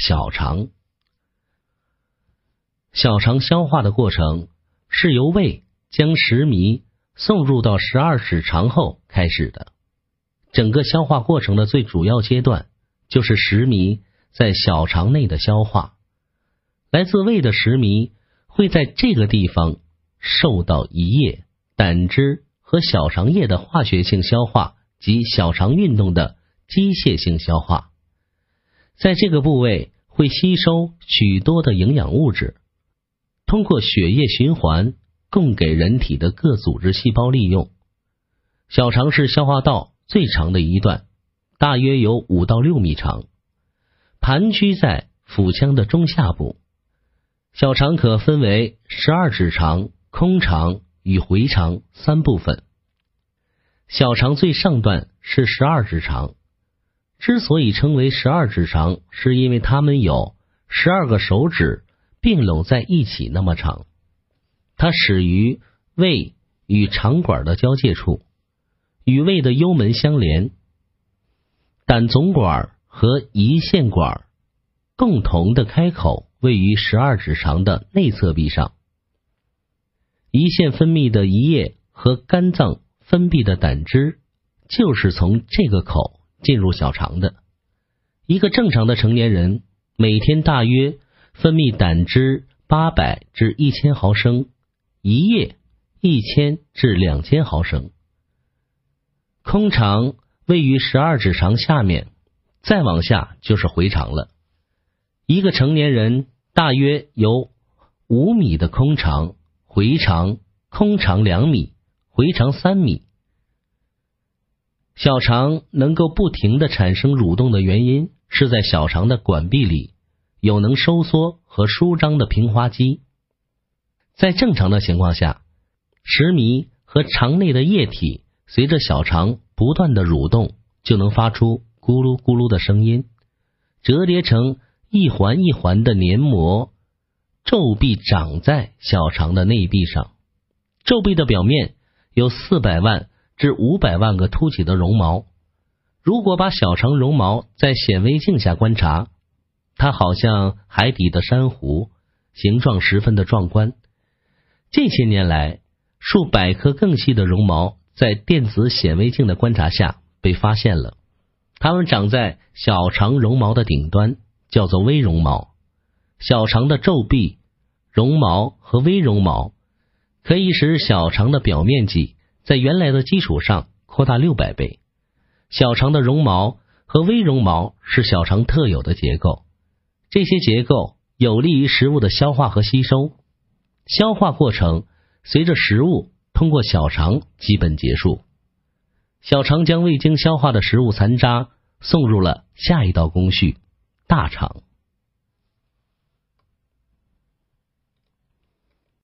小肠。小肠消化的过程是由胃将食糜送入到十二指肠后开始的。整个消化过程的最主要阶段就是食糜在小肠内的消化。来自胃的食糜会在这个地方受到胰液、胆汁和小肠液的化学性消化及小肠运动的机械性消化，在这个部位会吸收许多的营养物质。通过血液循环供给人体的各组织细胞利用。小肠是消化道最长的一段，大约有五到六米长，盘踞在腹腔的中下部。小肠可分为十二指肠、空肠与回肠三部分。小肠最上段是十二指肠，之所以称为十二指肠，是因为它们有十二个手指。并拢在一起那么长，它始于胃与肠管的交界处，与胃的幽门相连。胆总管和胰腺管共同的开口位于十二指肠的内侧壁上。胰腺分泌的胰液和肝脏分泌的胆汁就是从这个口进入小肠的。一个正常的成年人每天大约。分泌胆汁八百至一千毫升，一夜一千至两千毫升。空肠位于十二指肠下面，再往下就是回肠了。一个成年人大约有五米的空肠，回肠空肠两米，回肠三米。小肠能够不停的产生蠕动的原因是在小肠的管壁里。有能收缩和舒张的平滑肌，在正常的情况下，食糜和肠内的液体随着小肠不断的蠕动，就能发出咕噜咕噜的声音，折叠成一环一环的黏膜皱壁长在小肠的内壁上。皱壁的表面有四百万至五百万个凸起的绒毛。如果把小肠绒毛在显微镜下观察。它好像海底的珊瑚，形状十分的壮观。近些年来，数百颗更细的绒毛在电子显微镜的观察下被发现了。它们长在小肠绒毛的顶端，叫做微绒毛。小肠的皱壁、绒毛和微绒毛可以使小肠的表面积在原来的基础上扩大六百倍。小肠的绒毛和微绒毛是小肠特有的结构。这些结构有利于食物的消化和吸收，消化过程随着食物通过小肠基本结束。小肠将未经消化的食物残渣送入了下一道工序——大肠。